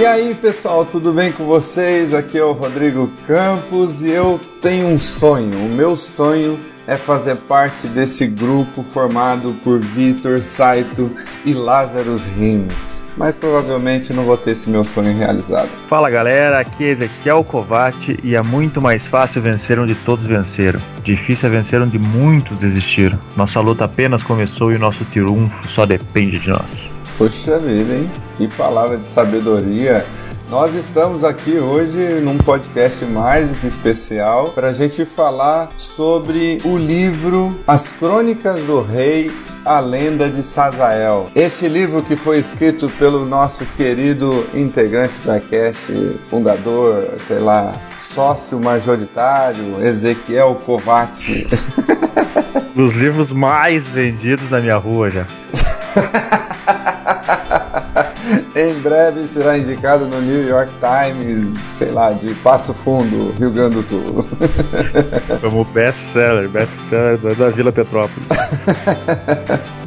E aí pessoal, tudo bem com vocês? Aqui é o Rodrigo Campos e eu tenho um sonho. O meu sonho é fazer parte desse grupo formado por Vitor Saito e Lázaro Rim. Mas provavelmente não vou ter esse meu sonho realizado. Fala galera, aqui é Ezequiel Kovac e é muito mais fácil vencer onde todos venceram. Difícil é vencer onde muitos desistiram. Nossa luta apenas começou e o nosso triunfo só depende de nós. Poxa vida, hein? Que palavra de sabedoria. Nós estamos aqui hoje num podcast mais do que especial para a gente falar sobre o livro As Crônicas do Rei a Lenda de Sazael. Este livro que foi escrito pelo nosso querido integrante da cast, fundador, sei lá, sócio majoritário, Ezequiel Kovac. Dos livros mais vendidos na minha rua já. em breve será indicado no New York Times, sei lá, de Passo Fundo, Rio Grande do Sul. Como best-seller, best-seller da Vila Petrópolis.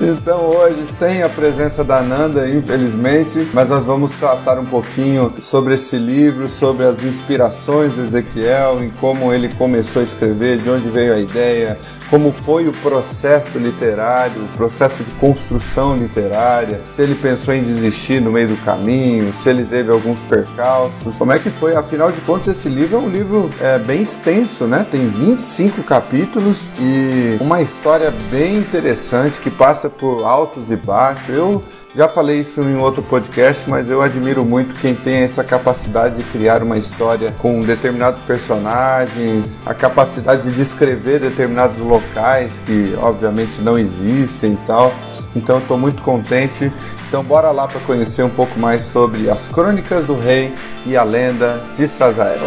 Então hoje, sem a presença da Nanda, infelizmente, mas nós vamos tratar um pouquinho sobre esse livro, sobre as inspirações do Ezequiel, em como ele começou a escrever, de onde veio a ideia, como foi o processo literário, o processo de construção literária, se ele pensou em desistir no meio do caminho, se ele teve alguns percalços, como é que foi? Afinal de contas, esse livro é um livro é, bem extenso, né? Tem 25 capítulos e uma história bem interessante que passa por altos e baixos. Eu já falei isso em outro podcast, mas eu admiro muito quem tem essa capacidade de criar uma história com determinados personagens, a capacidade de descrever determinados locais que obviamente não existem e tal. Então estou muito contente. Então bora lá para conhecer um pouco mais sobre as Crônicas do Rei e a lenda de Sazael.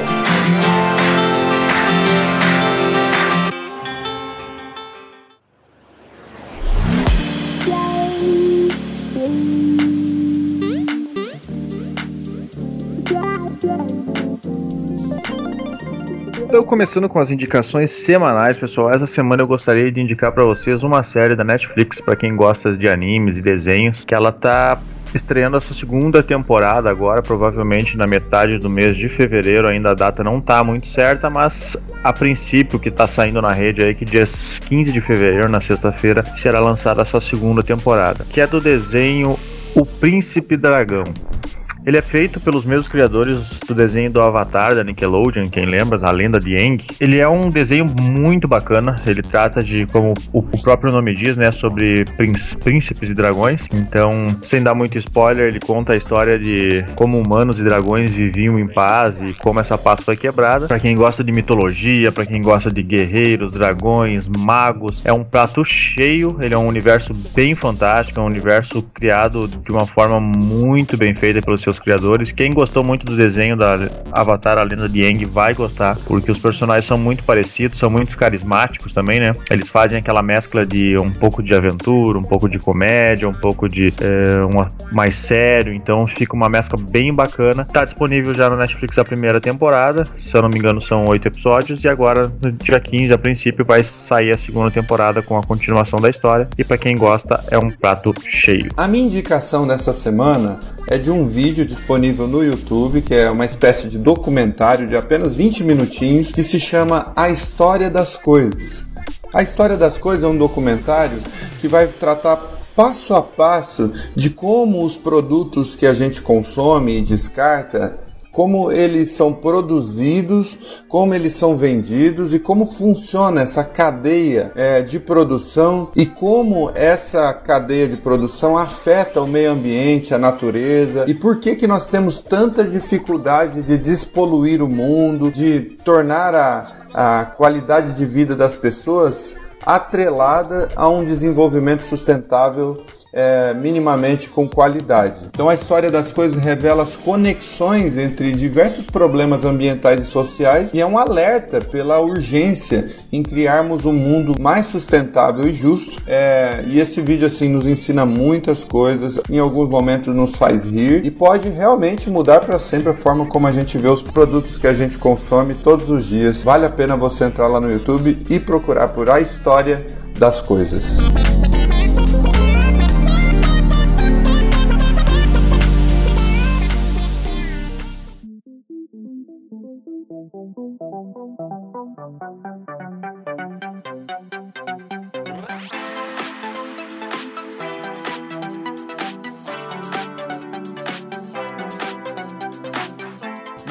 Então, começando com as indicações semanais, pessoal. Essa semana eu gostaria de indicar para vocês uma série da Netflix para quem gosta de animes e desenhos, que ela tá estreando a sua segunda temporada agora, provavelmente na metade do mês de fevereiro. Ainda a data não tá muito certa, mas a princípio que tá saindo na rede aí que dia 15 de fevereiro, na sexta-feira, será lançada a sua segunda temporada, que é do desenho O Príncipe Dragão. Ele é feito pelos mesmos criadores do desenho do Avatar da Nickelodeon, quem lembra, a lenda de Aang. Ele é um desenho muito bacana. Ele trata de, como o próprio nome diz, né, sobre príncipes e dragões. Então, sem dar muito spoiler, ele conta a história de como humanos e dragões viviam em paz e como essa paz foi quebrada. Para quem gosta de mitologia, para quem gosta de guerreiros, dragões, magos, é um prato cheio. Ele é um universo bem fantástico, é um universo criado de uma forma muito bem feita pelos seus criadores. Quem gostou muito do desenho da Avatar, a lenda de Aang, vai gostar, porque os personagens são muito parecidos, são muito carismáticos também, né? Eles fazem aquela mescla de um pouco de aventura, um pouco de comédia, um pouco de é, uma, mais sério, então fica uma mescla bem bacana. Tá disponível já na Netflix a primeira temporada, se eu não me engano são oito episódios, e agora no dia 15, a princípio, vai sair a segunda temporada com a continuação da história, e para quem gosta, é um prato cheio. A minha indicação dessa semana é de um vídeo disponível no YouTube, que é uma espécie de documentário de apenas 20 minutinhos, que se chama A História das Coisas. A História das Coisas é um documentário que vai tratar passo a passo de como os produtos que a gente consome e descarta como eles são produzidos, como eles são vendidos e como funciona essa cadeia é, de produção e como essa cadeia de produção afeta o meio ambiente, a natureza e por que que nós temos tanta dificuldade de despoluir o mundo, de tornar a, a qualidade de vida das pessoas atrelada a um desenvolvimento sustentável é, minimamente com qualidade. Então a história das coisas revela as conexões entre diversos problemas ambientais e sociais e é um alerta pela urgência em criarmos um mundo mais sustentável e justo. É, e esse vídeo assim nos ensina muitas coisas, em alguns momentos nos faz rir e pode realmente mudar para sempre a forma como a gente vê os produtos que a gente consome todos os dias. Vale a pena você entrar lá no YouTube e procurar por a história das coisas.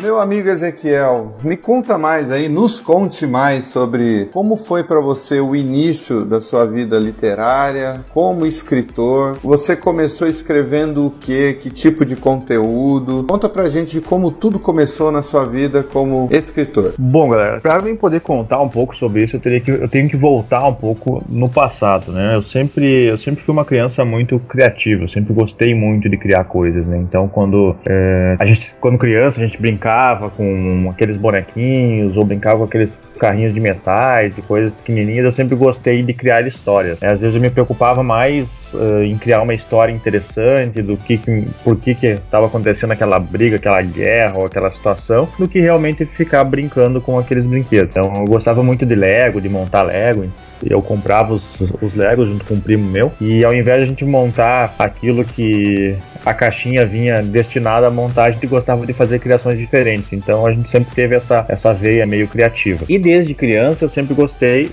Meu amigo Ezequiel, me conta mais aí, nos conte mais sobre como foi para você o início da sua vida literária, como escritor. Você começou escrevendo o que? Que tipo de conteúdo? Conta pra gente como tudo começou na sua vida como escritor. Bom, galera, para mim poder contar um pouco sobre isso, eu teria que eu tenho que voltar um pouco no passado, né? Eu sempre eu sempre fui uma criança muito criativa, eu sempre gostei muito de criar coisas, né? Então, quando é, a gente quando criança a gente brincava brincava com aqueles bonequinhos ou brincava com aqueles carrinhos de metais e coisas pequenininhas, eu sempre gostei de criar histórias. Às vezes eu me preocupava mais uh, em criar uma história interessante do que, por que que estava acontecendo aquela briga, aquela guerra ou aquela situação, do que realmente ficar brincando com aqueles brinquedos. Então eu gostava muito de Lego, de montar Lego, eu comprava os, os Legos junto com um primo meu. E ao invés de a gente montar aquilo que a caixinha vinha destinada a montar, a gente gostava de fazer criações diferentes. Então a gente sempre teve essa, essa veia meio criativa. E desde criança eu sempre gostei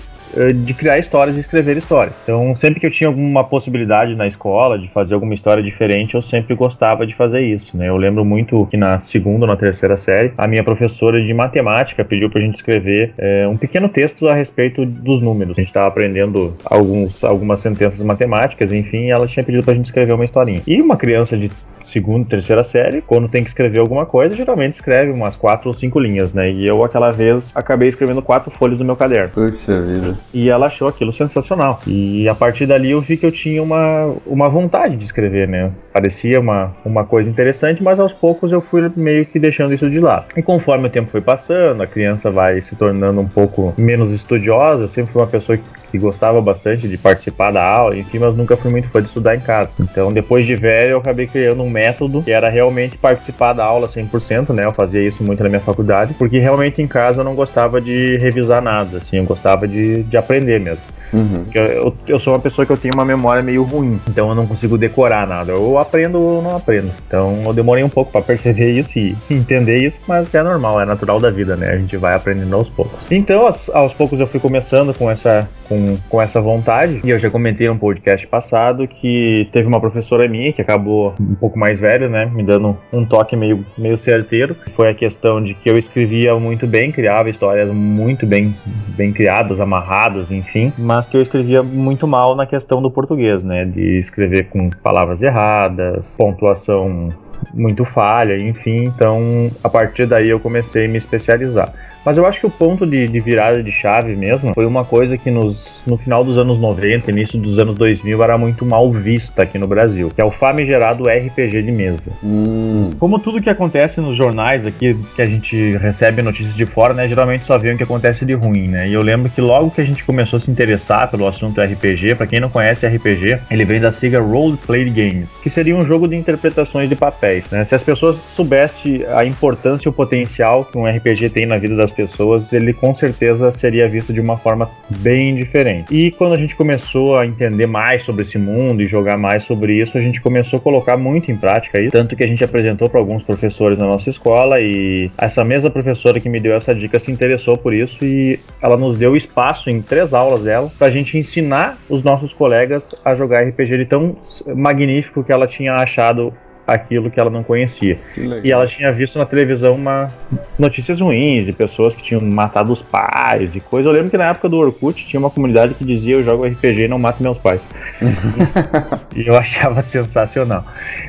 de criar histórias e escrever histórias. Então, sempre que eu tinha alguma possibilidade na escola de fazer alguma história diferente, eu sempre gostava de fazer isso. Né? Eu lembro muito que na segunda ou na terceira série, a minha professora de matemática pediu para a gente escrever é, um pequeno texto a respeito dos números. A gente estava aprendendo alguns, algumas sentenças matemáticas, enfim, ela tinha pedido para a gente escrever uma historinha. E uma criança de segunda, terceira série, quando tem que escrever alguma coisa, geralmente escreve umas quatro ou cinco linhas, né? E eu, aquela vez, acabei escrevendo quatro folhas no meu caderno. Puxa vida. E ela achou aquilo sensacional. E a partir dali eu vi que eu tinha uma, uma vontade de escrever, né? Parecia uma, uma coisa interessante, mas aos poucos eu fui meio que deixando isso de lado. E conforme o tempo foi passando, a criança vai se tornando um pouco menos estudiosa. Eu sempre fui uma pessoa que que gostava bastante de participar da aula, enfim, mas nunca fui muito fã de estudar em casa. Então, depois de velho, eu acabei criando um método que era realmente participar da aula 100%, né? Eu fazia isso muito na minha faculdade, porque realmente em casa eu não gostava de revisar nada, assim, eu gostava de, de aprender mesmo. Uhum. Eu, eu, sou uma pessoa que eu tenho uma memória meio ruim, então eu não consigo decorar nada. Eu aprendo ou não aprendo. Então eu demorei um pouco para perceber isso e entender isso, mas é normal, é natural da vida, né? A gente vai aprendendo aos poucos. Então, aos, aos poucos eu fui começando com essa, com, com essa vontade, e eu já comentei no podcast passado que teve uma professora minha que acabou um pouco mais velha, né? Me dando um toque meio, meio certeiro. Foi a questão de que eu escrevia muito bem, criava histórias muito bem, bem criadas, amarradas, enfim, mas mas que eu escrevia muito mal na questão do português, né? De escrever com palavras erradas, pontuação muito falha, enfim. Então, a partir daí eu comecei a me especializar. Mas eu acho que o ponto de, de, virada de chave mesmo foi uma coisa que nos, no final dos anos 90, início dos anos 2000, era muito mal vista aqui no Brasil, que é o famigerado RPG de mesa. Hum. Como tudo que acontece nos jornais aqui, que a gente recebe notícias de fora, né, geralmente só vê o que acontece de ruim, né? E eu lembro que logo que a gente começou a se interessar pelo assunto RPG, para quem não conhece RPG, ele vem da sigla Role Play Games, que seria um jogo de interpretações de papéis, né? Se as pessoas soubessem a importância e o potencial que um RPG tem na vida das pessoas, ele com certeza seria visto de uma forma bem diferente. E quando a gente começou a entender mais sobre esse mundo e jogar mais sobre isso, a gente começou a colocar muito em prática isso, tanto que a gente apresentou para alguns professores na nossa escola e essa mesma professora que me deu essa dica se interessou por isso e ela nos deu espaço em três aulas dela para a gente ensinar os nossos colegas a jogar RPG de tão magnífico que ela tinha achado aquilo que ela não conhecia. E ela tinha visto na televisão uma notícias ruins de pessoas que tinham matado os pais e coisa. Eu lembro que na época do Orkut tinha uma comunidade que dizia eu jogo RPG e não mato meus pais. e eu achava sensacional.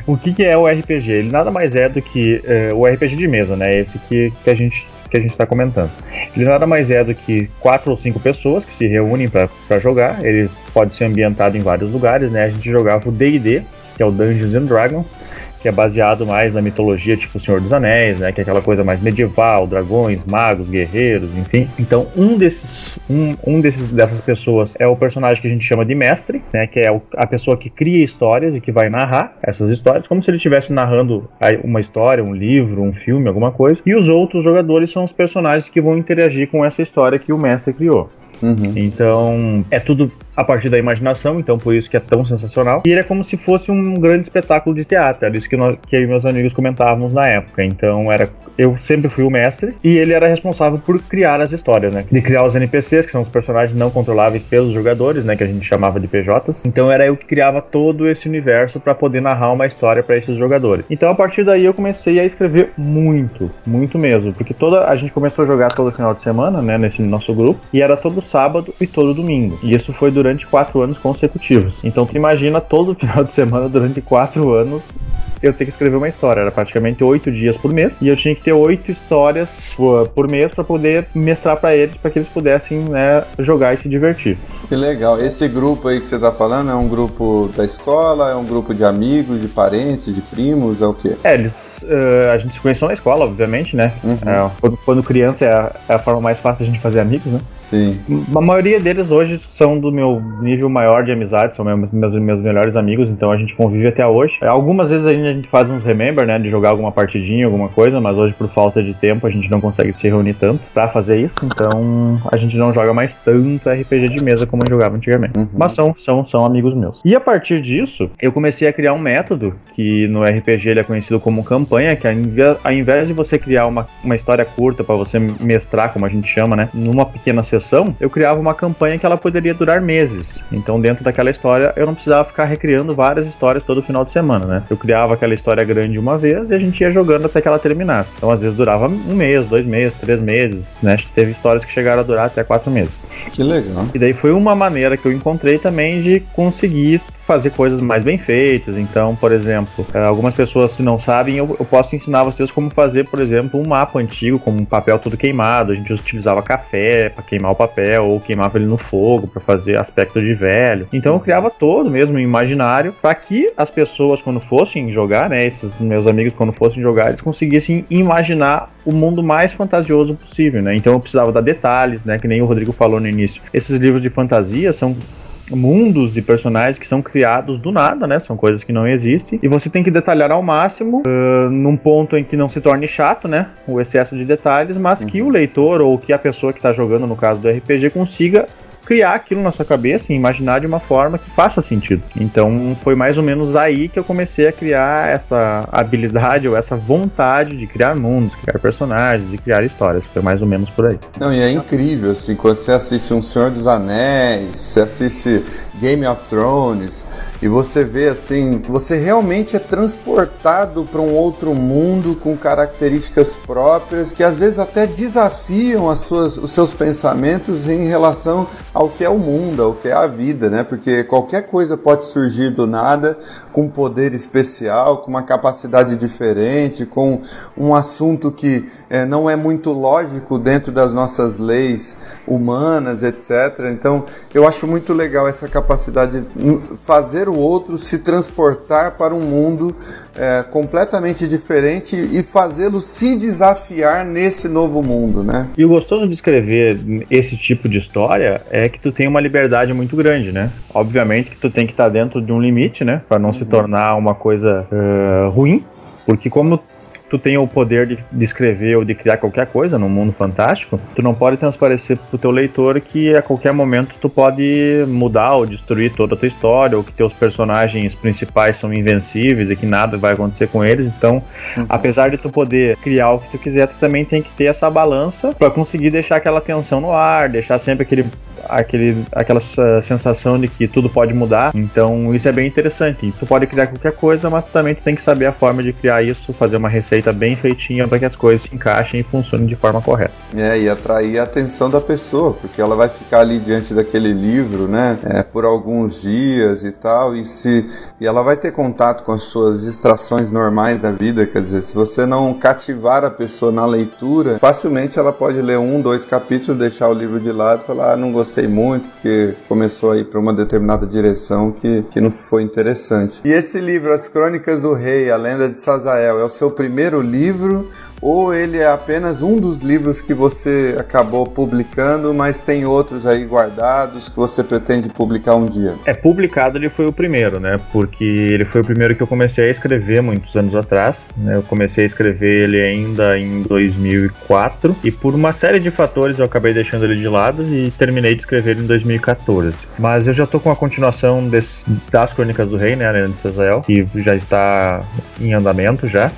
O que, que, é o RPG? Ele nada mais é do que é, o RPG de mesa, né? Esse que, que a gente que a gente está comentando. Ele nada mais é do que quatro ou cinco pessoas que se reúnem para jogar. Ele pode ser ambientado em vários lugares, né? A gente jogava o D&D, que é o Dungeons and Dragons, que é baseado mais na mitologia tipo Senhor dos Anéis, né, que é aquela coisa mais medieval, dragões, magos, guerreiros, enfim. Então, um desses um, um desses dessas pessoas é o personagem que a gente chama de mestre, né, que é a pessoa que cria histórias e que vai narrar essas histórias, como se ele estivesse narrando uma história, um livro, um filme, alguma coisa. E os outros jogadores são os personagens que vão interagir com essa história que o mestre criou. Uhum. Então, é tudo a partir da imaginação, então por isso que é tão sensacional. E ele é como se fosse um grande espetáculo de teatro, era isso que, nós, que eu e meus amigos comentávamos na época. Então era eu sempre fui o mestre e ele era responsável por criar as histórias, né? De criar os NPCs, que são os personagens não controláveis pelos jogadores, né? Que a gente chamava de PJs. Então era eu que criava todo esse universo para poder narrar uma história para esses jogadores. Então a partir daí eu comecei a escrever muito, muito mesmo, porque toda a gente começou a jogar todo final de semana, né? Nesse nosso grupo e era todo sábado e todo domingo. E isso foi durante quatro anos consecutivos. Então tu imagina todo final de semana durante quatro anos eu ter que escrever uma história. Era praticamente oito dias por mês e eu tinha que ter oito histórias por mês para poder mestrar para eles, para que eles pudessem né, jogar e se divertir. Que legal. Esse grupo aí que você tá falando é um grupo da escola, é um grupo de amigos, de parentes, de primos, é o quê? É, eles, uh, a gente se conheceu na escola, obviamente, né? Uhum. É, quando, quando, criança é a, é a, forma mais fácil de a gente fazer amigos, né? Sim. A maioria deles hoje são do meu nível maior de amizade, são meus, meus, meus melhores amigos, então a gente convive até hoje. Algumas vezes a gente a gente faz uns remember, né, de jogar alguma partidinha, alguma coisa, mas hoje por falta de tempo a gente não consegue se reunir tanto para fazer isso, então a gente não joga mais tanto RPG de mesa como jogava antigamente. Uhum. Mas são, são, são amigos meus. E a partir disso, eu comecei a criar um método que no RPG ele é conhecido como campanha, que ao invés de você criar uma, uma história curta para você mestrar, como a gente chama, né, numa pequena sessão, eu criava uma campanha que ela poderia durar meses. Então dentro daquela história eu não precisava ficar recriando várias histórias todo final de semana, né? Eu criava aquela história grande uma vez e a gente ia jogando até que ela terminasse. Então, às vezes durava um mês, dois meses, três meses, né? Teve histórias que chegaram a durar até quatro meses. Que legal. E daí foi uma maneira que eu encontrei também de conseguir fazer coisas mais bem feitas. Então, por exemplo, é, algumas pessoas se não sabem, eu, eu, posso ensinar vocês como fazer, por exemplo, um mapa antigo com um papel todo queimado. A gente utilizava café para queimar o papel ou queimava ele no fogo para fazer aspecto de velho. Então eu criava todo mesmo imaginário para que as pessoas quando fossem jogar, né, esses meus amigos quando fossem jogar, eles conseguissem imaginar o mundo mais fantasioso possível, né? Então eu precisava dar detalhes, né, que nem o Rodrigo falou no início. Esses livros de fantasia são mundos e personagens que são criados do nada, né? São coisas que não existem. E você tem que detalhar ao máximo, uh, num ponto em que não se torne chato, né? O excesso de detalhes, mas uhum. que o leitor ou que a pessoa que está jogando, no caso do RPG, consiga criar aquilo na sua cabeça e imaginar de uma forma que faça sentido. Então foi mais ou menos aí que eu comecei a criar essa habilidade ou essa vontade de criar mundos, criar personagens e criar histórias. Foi mais ou menos por aí. Não, e é incrível, assim, quando você assiste Um Senhor dos Anéis, você assiste Game of Thrones, e você vê assim, você realmente é transportado para um outro mundo com características próprias que às vezes até desafiam as suas, os seus pensamentos em relação ao que é o mundo, ao que é a vida, né? Porque qualquer coisa pode surgir do nada com poder especial, com uma capacidade diferente, com um assunto que é, não é muito lógico dentro das nossas leis humanas, etc. Então, eu acho muito legal essa capacidade de fazer o outro se transportar para um mundo é, completamente diferente e fazê-lo se desafiar nesse novo mundo, né? E o gostoso de escrever esse tipo de história é que tu tem uma liberdade muito grande, né? Obviamente que tu tem que estar dentro de um limite, né? Para não uhum. se tornar uma coisa uh, ruim, porque como tu tem o poder de, de, escrever ou de criar qualquer coisa no mundo fantástico, tu não pode transparecer pro teu leitor que a qualquer momento tu pode mudar ou destruir toda a tua história, ou que teus personagens principais são invencíveis e que nada vai acontecer com eles. Então, uhum. apesar de tu poder criar o que tu quiser, tu também tem que ter essa balança para conseguir deixar aquela tensão no ar, deixar sempre aquele aquele, aquela sensação de que tudo pode mudar. Então isso é bem interessante. Tu pode criar qualquer coisa, mas também tu tem que saber a forma de criar isso, fazer uma receita bem feitinha para que as coisas se encaixem e funcionem de forma correta. É, e atrair a atenção da pessoa, porque ela vai ficar ali diante daquele livro, né, é, por alguns dias e tal, e se e ela vai ter contato com as suas distrações normais da vida, quer dizer, se você não cativar a pessoa na leitura, facilmente ela pode ler um, dois capítulos, deixar o livro de lado e falar, ah, não gostei gostei muito, porque começou a ir para uma determinada direção que, que não foi interessante. E esse livro, As Crônicas do Rei, A Lenda de Sazael, é o seu primeiro livro ou ele é apenas um dos livros que você acabou publicando, mas tem outros aí guardados que você pretende publicar um dia? É, publicado ele foi o primeiro, né? Porque ele foi o primeiro que eu comecei a escrever muitos anos atrás. Né? Eu comecei a escrever ele ainda em 2004 e por uma série de fatores eu acabei deixando ele de lado e terminei de escrever ele em 2014. Mas eu já tô com a continuação desse, das Crônicas do Rei, né? A de Cesael, que já está em andamento já.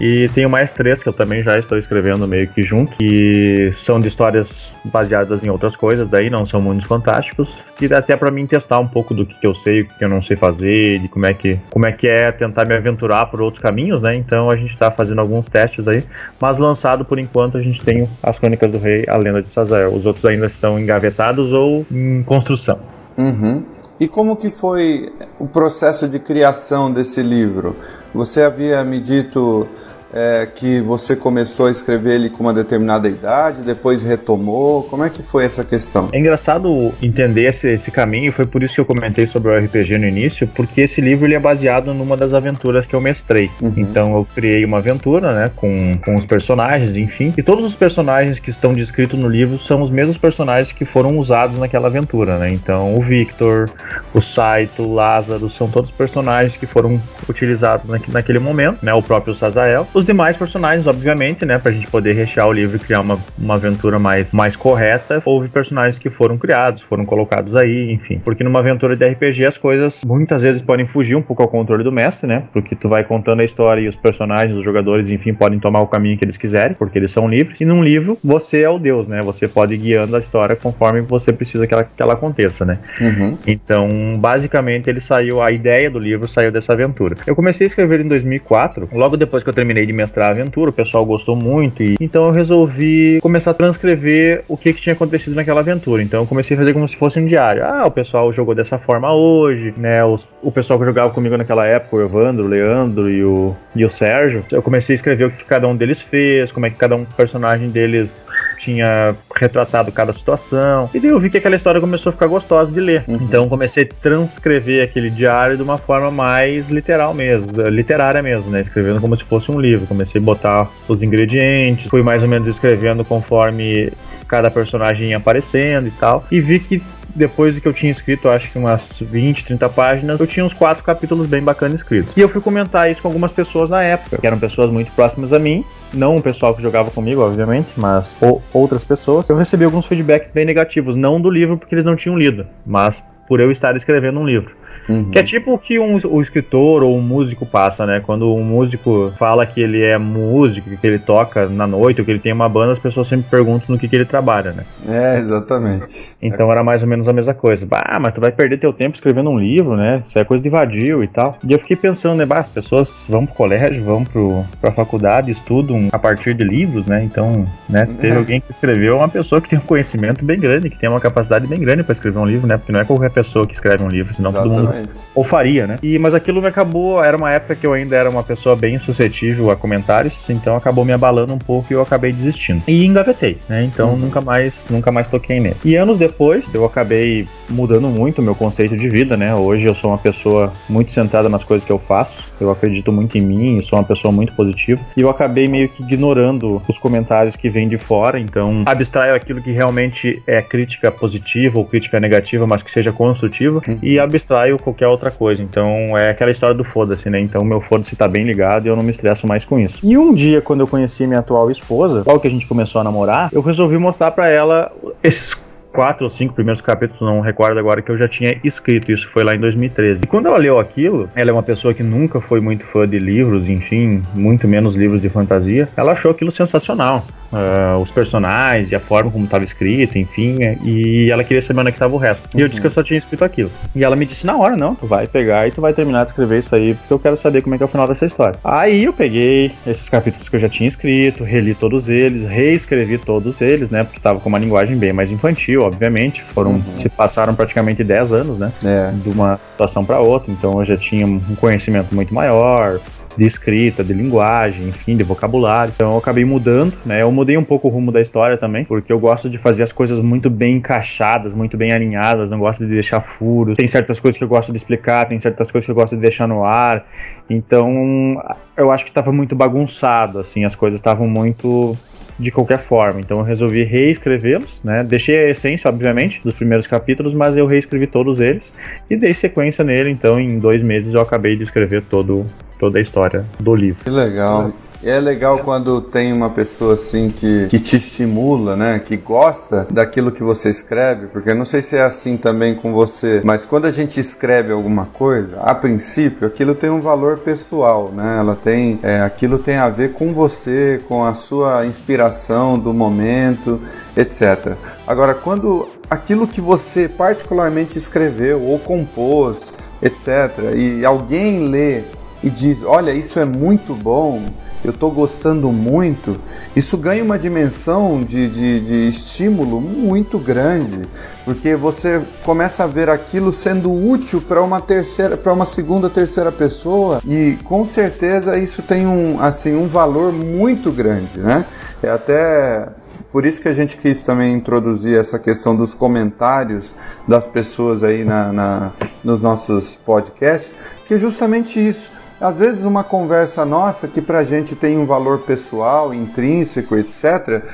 E tenho mais três que eu também já estou escrevendo meio que junto, que são de histórias baseadas em outras coisas, daí não são mundos fantásticos, que dá até para mim testar um pouco do que, que eu sei, o que eu não sei fazer, de como é que como é que é tentar me aventurar por outros caminhos, né? Então a gente está fazendo alguns testes aí, mas lançado por enquanto a gente tem as Crônicas do Rei, a Lenda de Sazael. Os outros ainda estão engavetados ou em construção. Uhum. E como que foi o processo de criação desse livro? Você havia me dito é, que você começou a escrever ele com uma determinada idade, depois retomou? Como é que foi essa questão? É engraçado entender esse, esse caminho, foi por isso que eu comentei sobre o RPG no início, porque esse livro ele é baseado numa das aventuras que eu mestrei. Uhum. Então eu criei uma aventura, né, com, com os personagens, enfim, e todos os personagens que estão descritos no livro são os mesmos personagens que foram usados naquela aventura, né? Então o Victor, o Saito, o Lázaro, são todos personagens que foram utilizados naquele momento, né? O próprio Sazael os demais personagens, obviamente, né, pra gente poder rechear o livro e criar uma, uma aventura mais, mais correta, houve personagens que foram criados, foram colocados aí, enfim. Porque numa aventura de RPG as coisas muitas vezes podem fugir um pouco ao controle do mestre, né? Porque tu vai contando a história e os personagens, os jogadores, enfim, podem tomar o caminho que eles quiserem, porque eles são livres. E num livro, você é o Deus, né? Você pode ir guiando a história conforme você precisa que ela, que ela aconteça, né? Uhum. Então, basicamente, ele saiu, a ideia do livro saiu dessa aventura. Eu comecei a escrever em 2004, logo depois que eu terminei de mestrar a aventura, o pessoal gostou muito, e então eu resolvi começar a transcrever o que, que tinha acontecido naquela aventura. Então eu comecei a fazer como se fosse um diário. Ah, o pessoal jogou dessa forma hoje, né? Os, o pessoal que jogava comigo naquela época, o Evandro, o Leandro e o, e o Sérgio, eu comecei a escrever o que cada um deles fez, como é que cada um personagem deles tinha retratado cada situação. E daí eu vi que aquela história começou a ficar gostosa de ler. Uhum. Então comecei a transcrever aquele diário de uma forma mais literal mesmo, literária mesmo, né? Escrevendo como se fosse um livro. Comecei a botar os ingredientes, fui mais ou menos escrevendo conforme cada personagem ia aparecendo e tal. E vi que depois de que eu tinha escrito, acho que umas 20, 30 páginas, eu tinha uns quatro capítulos bem bacanas escritos. E eu fui comentar isso com algumas pessoas na época, que eram pessoas muito próximas a mim, não o pessoal que jogava comigo, obviamente, mas outras pessoas. Eu recebi alguns feedbacks bem negativos, não do livro porque eles não tinham lido, mas por eu estar escrevendo um livro. Uhum. Que é tipo o que um, o escritor ou um músico passa, né? Quando um músico fala que ele é músico, que ele toca na noite, ou que ele tem uma banda, as pessoas sempre perguntam no que, que ele trabalha, né? É, exatamente. Então era mais ou menos a mesma coisa. Bah, mas tu vai perder teu tempo escrevendo um livro, né? Isso é coisa de vadio e tal. E eu fiquei pensando, né? Bah, as pessoas vão pro colégio, vão pro, pra faculdade, estudam a partir de livros, né? Então, né? Se teve é. alguém que escreveu, é uma pessoa que tem um conhecimento bem grande, que tem uma capacidade bem grande para escrever um livro, né? Porque não é qualquer pessoa que escreve um livro, senão Exatamente. todo mundo ou faria, né? E, mas aquilo me acabou, era uma época que eu ainda era uma pessoa bem suscetível a comentários, então acabou me abalando um pouco e eu acabei desistindo. E engavetei, né? Então uhum. nunca mais, nunca mais toquei nele. E anos depois, eu acabei mudando muito o meu conceito de vida, né? Hoje eu sou uma pessoa muito centrada nas coisas que eu faço. Eu acredito muito em mim, sou uma pessoa muito positiva. E eu acabei meio que ignorando os comentários que vêm de fora, então abstraio aquilo que realmente é crítica positiva ou crítica negativa, mas que seja construtiva, uhum. e abstraio qualquer outra coisa. Então é aquela história do foda-se, né? Então meu foda-se tá bem ligado e eu não me estresso mais com isso. E um dia, quando eu conheci minha atual esposa, logo que a gente começou a namorar, eu resolvi mostrar para ela esses quatro ou cinco primeiros capítulos, não recordo agora, que eu já tinha escrito. Isso foi lá em 2013. E quando ela leu aquilo, ela é uma pessoa que nunca foi muito fã de livros, enfim, muito menos livros de fantasia. Ela achou aquilo sensacional uh, os personagens e a forma como estava escrito, enfim, é, e ela queria saber onde é estava o resto. E eu disse que eu só tinha escrito aquilo. E ela me disse na hora, não, tu vai pegar e tu vai terminar de escrever isso aí, porque eu quero saber como é que é o final dessa história. Aí eu peguei esses capítulos que eu já tinha escrito, reli todos eles, reescrevi todos eles, né, porque estava com uma linguagem bem mais infantil, obviamente, foram, uhum. se passaram praticamente 10 anos, né, é. de uma situação para outra, então eu já tinha um conhecimento muito maior, de escrita, de linguagem, enfim, de vocabulário. Então eu acabei mudando, né? Eu mudei um pouco o rumo da história também, porque eu gosto de fazer as coisas muito bem encaixadas, muito bem alinhadas, não gosto de deixar furos. Tem certas coisas que eu gosto de explicar, tem certas coisas que eu gosto de deixar no ar. Então, eu acho que estava muito bagunçado, assim, as coisas estavam muito de qualquer forma. Então eu resolvi reescrevê-los, né? Deixei a essência, obviamente, dos primeiros capítulos, mas eu reescrevi todos eles e dei sequência nele. Então, em dois meses eu acabei de escrever todo, toda a história do livro. Que legal. É legal quando tem uma pessoa assim que, que te estimula, né? Que gosta daquilo que você escreve, porque não sei se é assim também com você, mas quando a gente escreve alguma coisa, a princípio aquilo tem um valor pessoal, né? Ela tem, é, aquilo tem a ver com você, com a sua inspiração do momento, etc. Agora, quando aquilo que você particularmente escreveu ou compôs, etc., e alguém lê e diz: Olha, isso é muito bom eu estou gostando muito, isso ganha uma dimensão de, de, de estímulo muito grande, porque você começa a ver aquilo sendo útil para uma terceira, para uma segunda, terceira pessoa, e com certeza isso tem um, assim, um valor muito grande, né? É até por isso que a gente quis também introduzir essa questão dos comentários das pessoas aí na, na nos nossos podcasts, que é justamente isso às vezes uma conversa nossa que pra gente tem um valor pessoal, intrínseco, etc.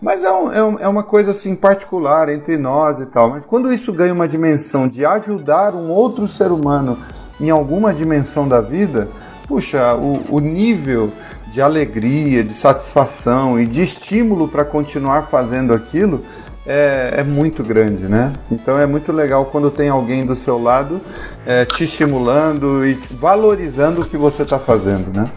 Mas é, um, é, um, é uma coisa assim particular entre nós e tal. Mas quando isso ganha uma dimensão de ajudar um outro ser humano em alguma dimensão da vida, puxa, o, o nível de alegria, de satisfação e de estímulo para continuar fazendo aquilo é, é, muito grande, né? Então é muito legal quando tem alguém do seu lado é, te estimulando e valorizando o que você está fazendo, né?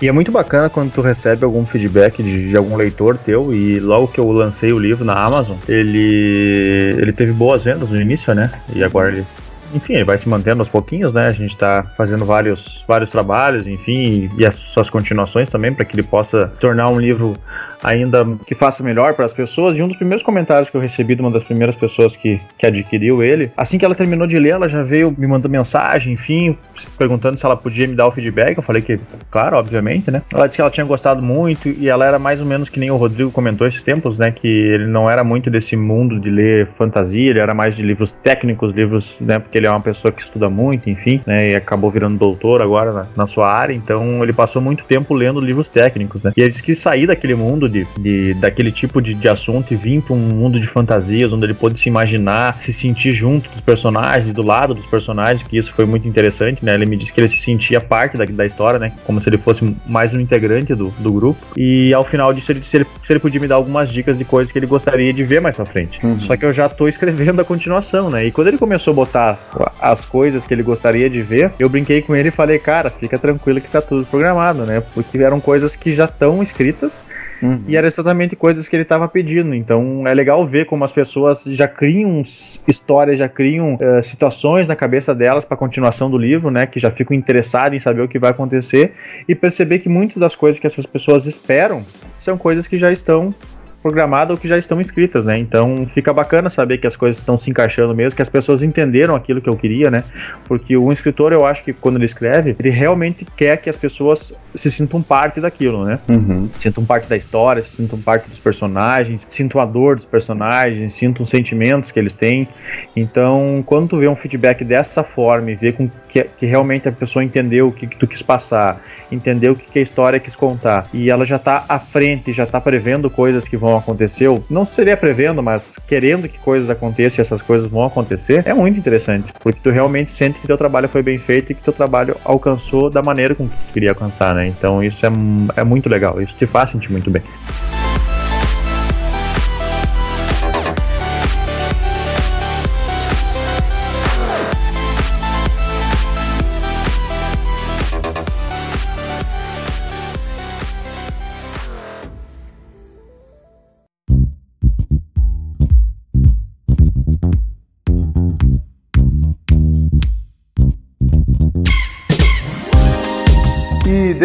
E é muito bacana quando tu recebe algum feedback de, de, algum leitor teu e logo que eu lancei o livro na Amazon, ele ele teve boas vendas no início, né? E agora ele enfim, ele vai se mantendo aos pouquinhos, né? A gente está fazendo vários, vários trabalhos, enfim, e, e as suas continuações também, para que ele possa tornar um livro ainda que faça melhor para as pessoas. E um dos primeiros comentários que eu recebi de uma das primeiras pessoas que, que adquiriu ele, assim que ela terminou de ler, ela já veio me mandando mensagem, enfim, perguntando se ela podia me dar o feedback. Eu falei que, claro, obviamente, né? Ela disse que ela tinha gostado muito e ela era mais ou menos que nem o Rodrigo comentou esses tempos, né? Que ele não era muito desse mundo de ler fantasia, ele era mais de livros técnicos, livros, né? Porque ele é uma pessoa que estuda muito, enfim, né? E acabou virando doutor agora na, na sua área, então ele passou muito tempo lendo livros técnicos, né? E ele disse que sair daquele mundo de, de daquele tipo de, de assunto e vir para um mundo de fantasias onde ele pôde se imaginar, se sentir junto dos personagens, do lado dos personagens, que isso foi muito interessante, né? Ele me disse que ele se sentia parte da, da história, né? Como se ele fosse mais um integrante do, do grupo. E ao final disso ele disse se ele, se ele podia me dar algumas dicas de coisas que ele gostaria de ver mais pra frente. Uhum. Só que eu já tô escrevendo a continuação, né? E quando ele começou a botar as coisas que ele gostaria de ver, eu brinquei com ele e falei, cara, fica tranquilo que tá tudo programado, né? Porque eram coisas que já estão escritas Uhum. E era exatamente coisas que ele estava pedindo. Então é legal ver como as pessoas já criam histórias, já criam uh, situações na cabeça delas para continuação do livro, né? Que já ficam interessadas em saber o que vai acontecer e perceber que muitas das coisas que essas pessoas esperam são coisas que já estão programada ou que já estão escritas, né? Então fica bacana saber que as coisas estão se encaixando mesmo, que as pessoas entenderam aquilo que eu queria, né? Porque um escritor, eu acho que quando ele escreve, ele realmente quer que as pessoas se sintam parte daquilo, né? Uhum. Sintam parte da história, sintam parte dos personagens, sintam a dor dos personagens, sintam os sentimentos que eles têm. Então, quando tu vê um feedback dessa forma e vê com que, que realmente a pessoa entendeu o que, que tu quis passar, entendeu o que, que a história quis contar, e ela já está à frente, já está prevendo coisas que vão acontecer, ou não seria prevendo, mas querendo que coisas aconteçam e essas coisas vão acontecer, é muito interessante, porque tu realmente sente que teu trabalho foi bem feito e que teu trabalho alcançou da maneira com que tu queria alcançar, né? Então isso é, é muito legal, isso te faz sentir muito bem.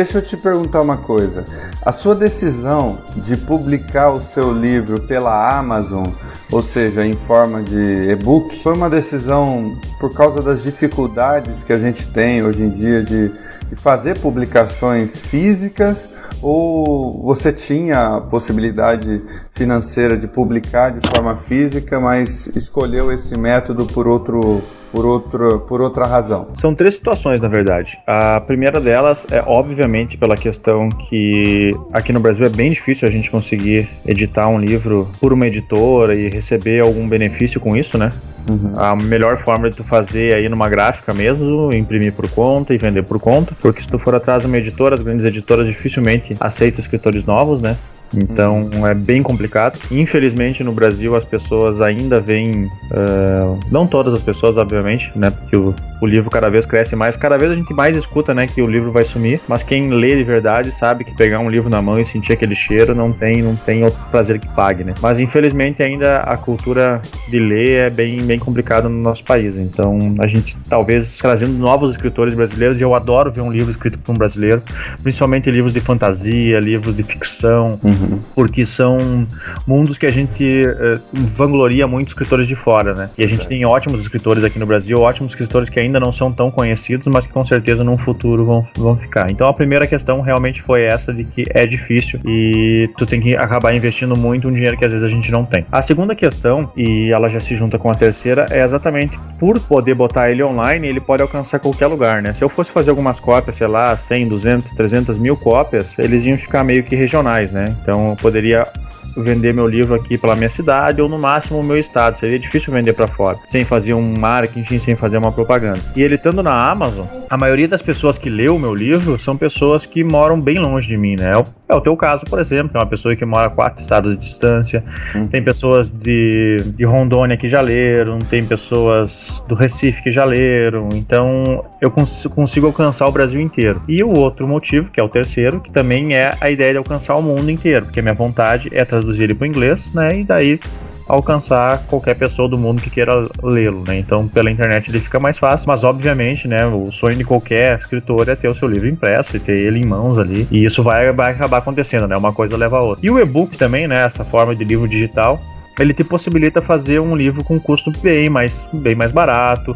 Deixa eu te perguntar uma coisa. A sua decisão de publicar o seu livro pela Amazon, ou seja, em forma de e-book, foi uma decisão por causa das dificuldades que a gente tem hoje em dia de, de fazer publicações físicas ou você tinha a possibilidade financeira de publicar de forma física, mas escolheu esse método por outro por, outro, por outra razão? São três situações, na verdade. A primeira delas é, obviamente, pela questão que aqui no Brasil é bem difícil a gente conseguir editar um livro por uma editora e receber algum benefício com isso, né? Uhum. A melhor forma de tu fazer aí numa gráfica mesmo, imprimir por conta e vender por conta, porque se tu for atrás de uma editora, as grandes editoras dificilmente aceitam escritores novos, né? Então uhum. é bem complicado. Infelizmente no Brasil as pessoas ainda veem, uh, não todas as pessoas, obviamente, né? Porque o, o, livro cada vez cresce mais, cada vez a gente mais escuta, né? Que o livro vai sumir. Mas quem lê de verdade sabe que pegar um livro na mão e sentir aquele cheiro não tem, não tem outro prazer que pague, né? Mas infelizmente ainda a cultura de ler é bem, bem complicada no nosso país. Então a gente talvez trazendo novos escritores brasileiros e eu adoro ver um livro escrito por um brasileiro, principalmente livros de fantasia, livros de ficção. Uhum Uhum. Porque são mundos que a gente uh, vangloria muito escritores de fora, né? E a gente é. tem ótimos escritores aqui no Brasil, ótimos escritores que ainda não são tão conhecidos, mas que com certeza num futuro vão, vão ficar. Então a primeira questão realmente foi essa de que é difícil e tu tem que acabar investindo muito um dinheiro que às vezes a gente não tem. A segunda questão, e ela já se junta com a terceira, é exatamente por poder botar ele online, ele pode alcançar qualquer lugar, né? Se eu fosse fazer algumas cópias, sei lá, 100, 200, 300 mil cópias, eles iam ficar meio que regionais, né? Então então eu poderia vender meu livro aqui pela minha cidade ou no máximo o meu estado. Seria difícil vender para fora, sem fazer um marketing, sem fazer uma propaganda. E ele estando na Amazon, a maioria das pessoas que leu o meu livro são pessoas que moram bem longe de mim, né? É o, teu caso, por exemplo, é uma pessoa que mora a quatro estados de distância. Hum. Tem pessoas de, de Rondônia que já leram, tem pessoas do Recife que já leram. Então eu cons consigo alcançar o Brasil inteiro. E o outro motivo, que é o terceiro, que também é a ideia de alcançar o mundo inteiro, porque a minha vontade é traduzir ele para o inglês, né? E daí alcançar qualquer pessoa do mundo que queira lê-lo, né? Então, pela internet ele fica mais fácil, mas obviamente, né, o sonho de qualquer escritor é ter o seu livro impresso e ter ele em mãos ali, e isso vai, vai acabar acontecendo, né? Uma coisa leva a outra. E o e-book também, né, essa forma de livro digital, ele te possibilita fazer um livro com custo bem mais, bem mais barato,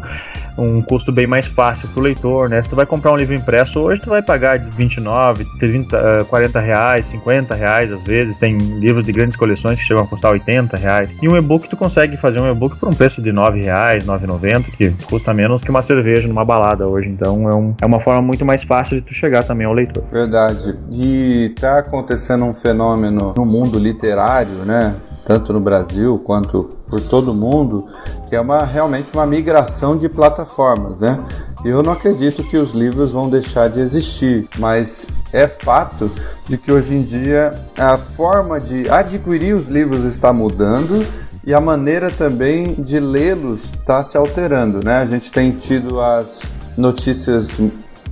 um custo bem mais fácil para o leitor, né? Se tu vai comprar um livro impresso hoje, tu vai pagar de 29, 30, 40 reais, 50 reais às vezes. Tem livros de grandes coleções que chegam a custar 80 reais. E um e-book tu consegue fazer um e-book por um preço de 9 reais, 9,90, que custa menos que uma cerveja numa balada hoje. Então é, um, é uma forma muito mais fácil de tu chegar também ao leitor. Verdade. E tá acontecendo um fenômeno no mundo literário, né? Tanto no Brasil quanto por todo o mundo, que é uma, realmente uma migração de plataformas, né? Eu não acredito que os livros vão deixar de existir, mas é fato de que hoje em dia a forma de adquirir os livros está mudando e a maneira também de lê-los está se alterando, né? A gente tem tido as notícias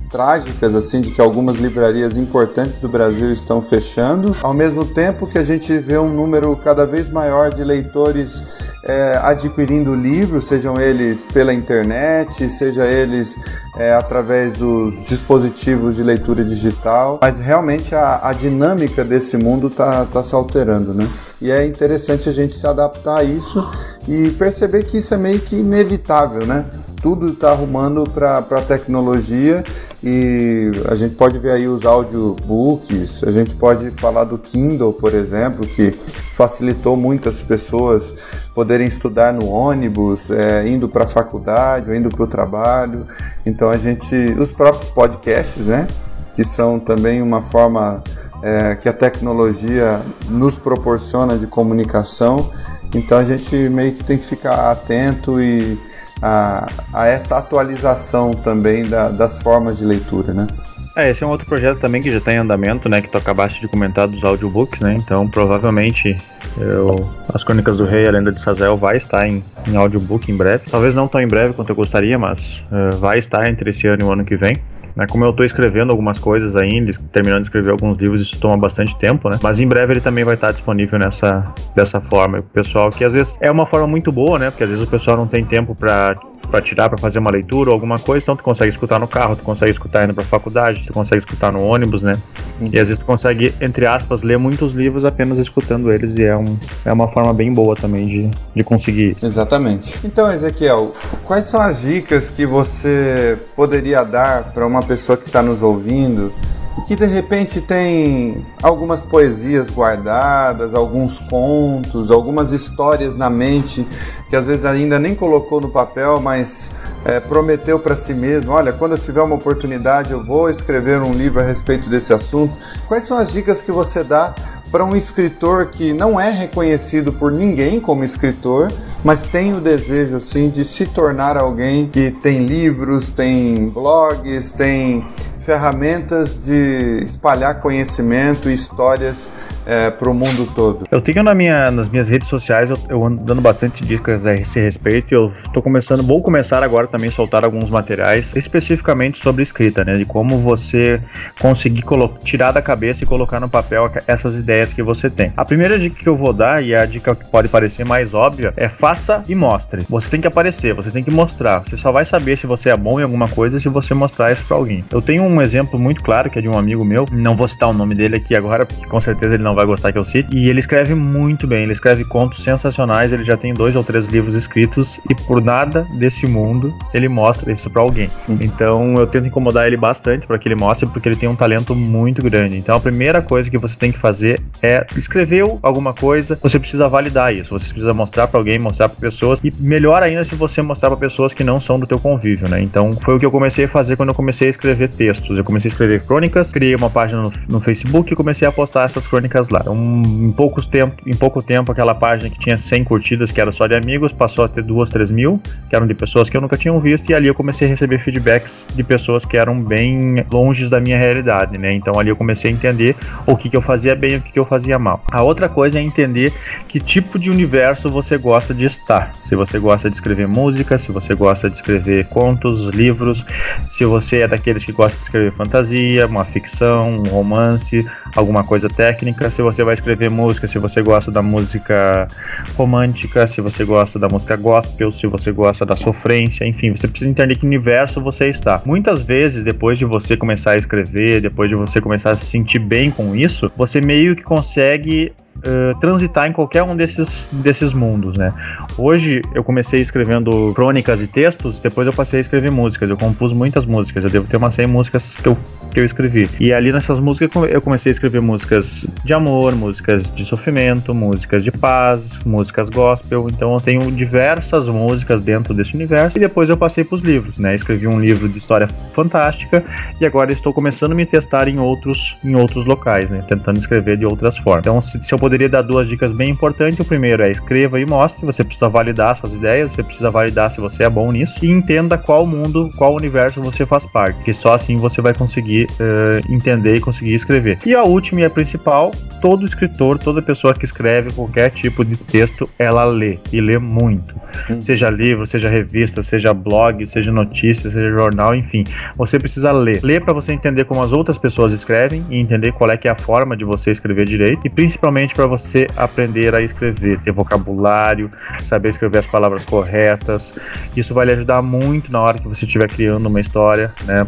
trágicas assim de que algumas livrarias importantes do Brasil estão fechando, ao mesmo tempo que a gente vê um número cada vez maior de leitores é, adquirindo livros, sejam eles pela internet, seja eles é, através dos dispositivos de leitura digital, mas realmente a, a dinâmica desse mundo está tá se alterando, né? E é interessante a gente se adaptar a isso e perceber que isso é meio que inevitável, né? Tudo está arrumando para a tecnologia e a gente pode ver aí os audiobooks, a gente pode falar do Kindle, por exemplo, que facilitou muitas pessoas poderem estudar no ônibus, é, indo para a faculdade ou indo para o trabalho. Então a gente, os próprios podcasts, né, que são também uma forma é, que a tecnologia nos proporciona de comunicação. Então a gente meio que tem que ficar atento e a, a essa atualização também da, das formas de leitura, né? É, esse é um outro projeto também que já está em andamento, né? Que tu acabaste de comentar dos audiobooks, né? Então, provavelmente, eu, As Crônicas do Rei, a Lenda de Sazel, vai estar em, em audiobook em breve. Talvez não tão em breve quanto eu gostaria, mas uh, vai estar entre esse ano e o ano que vem. Né? Como eu estou escrevendo algumas coisas ainda, terminando de escrever alguns livros, isso toma bastante tempo, né? Mas em breve ele também vai estar disponível nessa dessa forma. O pessoal que às vezes é uma forma muito boa, né? Porque às vezes o pessoal não tem tempo para para tirar para fazer uma leitura ou alguma coisa, então tu consegue escutar no carro, tu consegue escutar indo para faculdade, tu consegue escutar no ônibus, né? Uhum. E às vezes tu consegue, entre aspas, ler muitos livros apenas escutando eles e é, um, é uma forma bem boa também de, de conseguir isso. Exatamente. Então, Ezequiel, quais são as dicas que você poderia dar para uma pessoa que está nos ouvindo e que de repente tem algumas poesias guardadas, alguns contos, algumas histórias na mente que às vezes ainda nem colocou no papel, mas é, prometeu para si mesmo: olha, quando eu tiver uma oportunidade, eu vou escrever um livro a respeito desse assunto. Quais são as dicas que você dá para um escritor que não é reconhecido por ninguém como escritor, mas tem o desejo assim de se tornar alguém que tem livros, tem blogs, tem ferramentas de espalhar conhecimento e histórias é, para o mundo todo? Eu tenho na minha, nas minhas redes sociais, eu, eu ando dando bastante dicas a esse respeito. Eu estou começando, vou começar agora também a soltar alguns materiais especificamente sobre escrita, né? De como você conseguir tirar da cabeça e colocar no papel essas ideias que você tem. A primeira dica que eu vou dar, e a dica que pode parecer mais óbvia, é faça e mostre. Você tem que aparecer, você tem que mostrar. Você só vai saber se você é bom em alguma coisa se você mostrar isso para alguém. Eu tenho um exemplo muito claro que é de um amigo meu, não vou citar o nome dele aqui agora, porque com certeza ele não vai gostar que eu cite. E ele escreve muito bem, ele escreve contos sensacionais, ele já tem dois ou três livros escritos e por nada desse mundo ele mostra isso para alguém. Uhum. Então eu tento incomodar ele bastante para que ele mostre, porque ele tem um talento muito grande. Então a primeira coisa que você tem que fazer é escreveu alguma coisa, você precisa validar isso, você precisa mostrar para alguém, mostrar para pessoas e melhor ainda se você mostrar para pessoas que não são do teu convívio, né? Então foi o que eu comecei a fazer quando eu comecei a escrever textos. Eu comecei a escrever crônicas, criei uma página no, no Facebook e comecei a postar essas crônicas lá. Então em, poucos tempo, em pouco tempo, aquela página que tinha 100 curtidas, que era só de amigos, passou a ter 2, 3 mil, que eram de pessoas que eu nunca tinha visto, e ali eu comecei a receber feedbacks de pessoas que eram bem longe da minha realidade, né? Então ali eu comecei a entender o que, que eu fazia bem e o que, que eu fazia mal. A outra coisa é entender que tipo de universo você gosta de estar. Se você gosta de escrever música, se você gosta de escrever contos, livros, se você é daqueles que gosta de escrever fantasia, uma ficção, um romance, alguma coisa técnica, se você vai escrever música, se você gosta da música romântica, se você gosta da música gospel, se você gosta da sofrência, enfim, você precisa entender que universo você está. Muitas vezes, depois de você começar a escrever, depois de você começar a se sentir bem com isso, você meio que consegue Uh, transitar em qualquer um desses, desses mundos, né? Hoje eu comecei escrevendo crônicas e textos, depois eu passei a escrever músicas. Eu compus muitas músicas, eu devo ter umas 100 músicas que eu que eu escrevi. E ali nessas músicas eu comecei a escrever músicas de amor, músicas de sofrimento, músicas de paz, músicas gospel. Então eu tenho diversas músicas dentro desse universo. E depois eu passei para os livros, né? Escrevi um livro de história fantástica e agora estou começando a me testar em outros, em outros locais, né? Tentando escrever de outras formas. Então, se, se eu poderia dar duas dicas bem importantes, o primeiro é escreva e mostre. Você precisa validar suas ideias, você precisa validar se você é bom nisso e entenda qual mundo, qual universo você faz parte. Que só assim você vai conseguir uh, entender e conseguir escrever. E a última e a principal, todo escritor, toda pessoa que escreve qualquer tipo de texto, ela lê e lê muito. Hum. Seja livro, seja revista, seja blog, seja notícia, seja jornal, enfim. Você precisa ler. Ler para você entender como as outras pessoas escrevem e entender qual é que é a forma de você escrever direito e principalmente para você aprender a escrever, ter vocabulário, saber escrever as palavras corretas. Isso vai lhe ajudar muito na hora que você estiver criando uma história, né?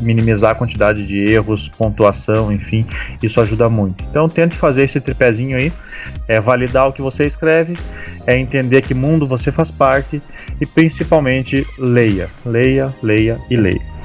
minimizar a quantidade de erros, pontuação, enfim, isso ajuda muito. Então tente fazer esse tripézinho aí, é validar o que você escreve, é entender que mundo você faz parte e principalmente leia, leia, leia e leia.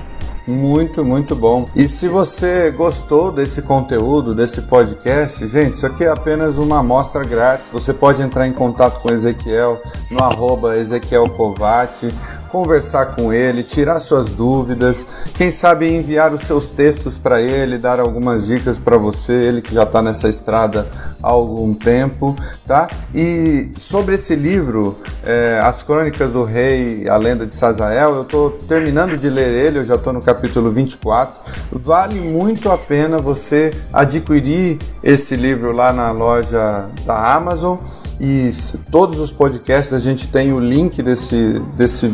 Muito, muito bom. E se você gostou desse conteúdo, desse podcast, gente, isso aqui é apenas uma amostra grátis. Você pode entrar em contato com o Ezequiel no arroba Ezequiel Covati conversar com ele, tirar suas dúvidas, quem sabe enviar os seus textos para ele, dar algumas dicas para você, ele que já está nessa estrada há algum tempo, tá? E sobre esse livro, é, As Crônicas do Rei, a Lenda de Sazael, eu estou terminando de ler ele, eu já estou no capítulo 24. Vale muito a pena você adquirir esse livro lá na loja da Amazon e todos os podcasts a gente tem o link desse, desse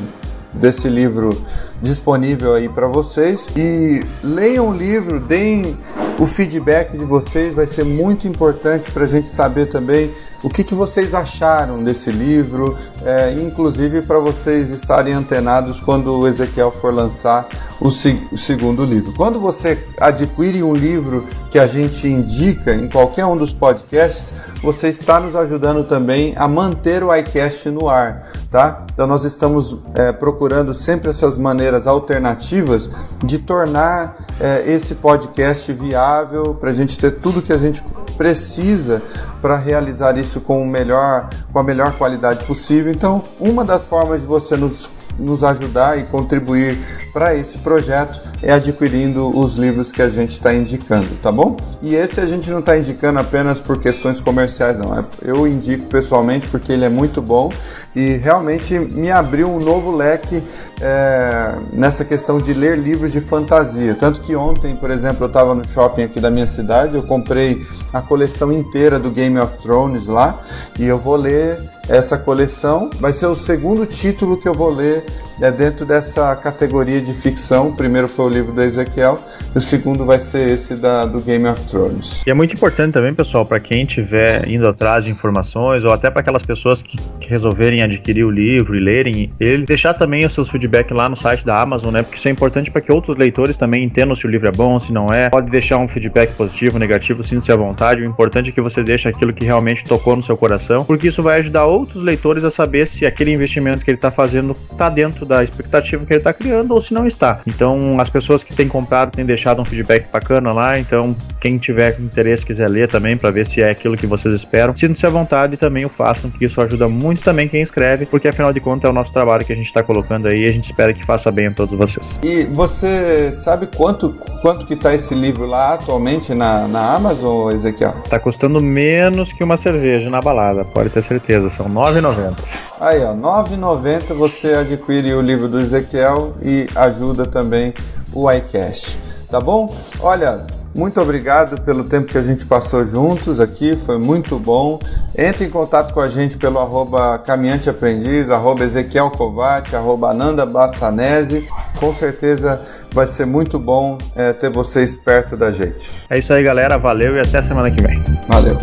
desse livro disponível aí para vocês. E leiam o livro, deem o feedback de vocês, vai ser muito importante para a gente saber também o que, que vocês acharam desse livro, é, inclusive para vocês estarem antenados quando o Ezequiel for lançar o, o, segundo livro. Quando você adquire um livro que a gente indica em qualquer um dos podcasts, você está nos ajudando também a manter o iCast no ar, tá? Então nós estamos é, procurando sempre essas maneiras alternativas de tornar é, esse podcast viável para a gente ter tudo que a gente precisa para realizar isso com, o melhor, com a melhor qualidade possível. Então, uma das formas de você nos, nos ajudar e contribuir para esse projeto é adquirindo os livros que a gente está indicando, tá bom? E esse a gente não está indicando apenas por questões comerciais, não. É, eu indico pessoalmente porque ele é muito bom e realmente me abriu um novo leque é, nessa questão de ler livros de fantasia. Tanto que ontem, por exemplo, eu estava no shopping aqui da minha cidade, eu comprei a coleção inteira do Game of Thrones lá e eu vou ler essa coleção. Vai ser o segundo título que eu vou ler é dentro dessa categoria de ficção. O primeiro foi o livro do Ezequiel e o segundo vai ser esse da, do Game of Thrones. E é muito importante também, pessoal, para quem estiver indo atrás de informações ou até para aquelas pessoas que, resolverem adquirir o livro e lerem ele, deixar também os seus feedbacks lá no site da Amazon, né? Porque isso é importante para que outros leitores também entendam se o livro é bom, se não é. Pode deixar um feedback positivo, negativo, sinta-se à vontade. O importante é que você deixe aquilo que realmente tocou no seu coração, porque isso vai ajudar outros leitores a saber se aquele investimento que ele está fazendo está dentro da expectativa que ele está criando ou se não está. Então, as pessoas que têm comprado têm deixado um feedback bacana lá. Então, quem tiver interesse quiser ler também para ver se é aquilo que vocês esperam, sintam-se à vontade e também o façam, porque isso ajuda muito também quem escreve, porque afinal de contas é o nosso trabalho que a gente está colocando aí e a gente espera que faça bem a todos vocês. E você sabe quanto quanto que tá esse livro lá atualmente na, na Amazon, Ezequiel? Tá custando menos que uma cerveja na balada, pode ter certeza, são R$ 9,90. Aí, ó, R$ 9,90 você adquire o o livro do Ezequiel e ajuda também o iCast. Tá bom? Olha, muito obrigado pelo tempo que a gente passou juntos aqui, foi muito bom. Entre em contato com a gente pelo arroba caminhante aprendiz, arroba Ezequiel Covati, arroba Ananda Bassanese. Com certeza vai ser muito bom é, ter vocês perto da gente. É isso aí, galera. Valeu e até semana que vem. Valeu.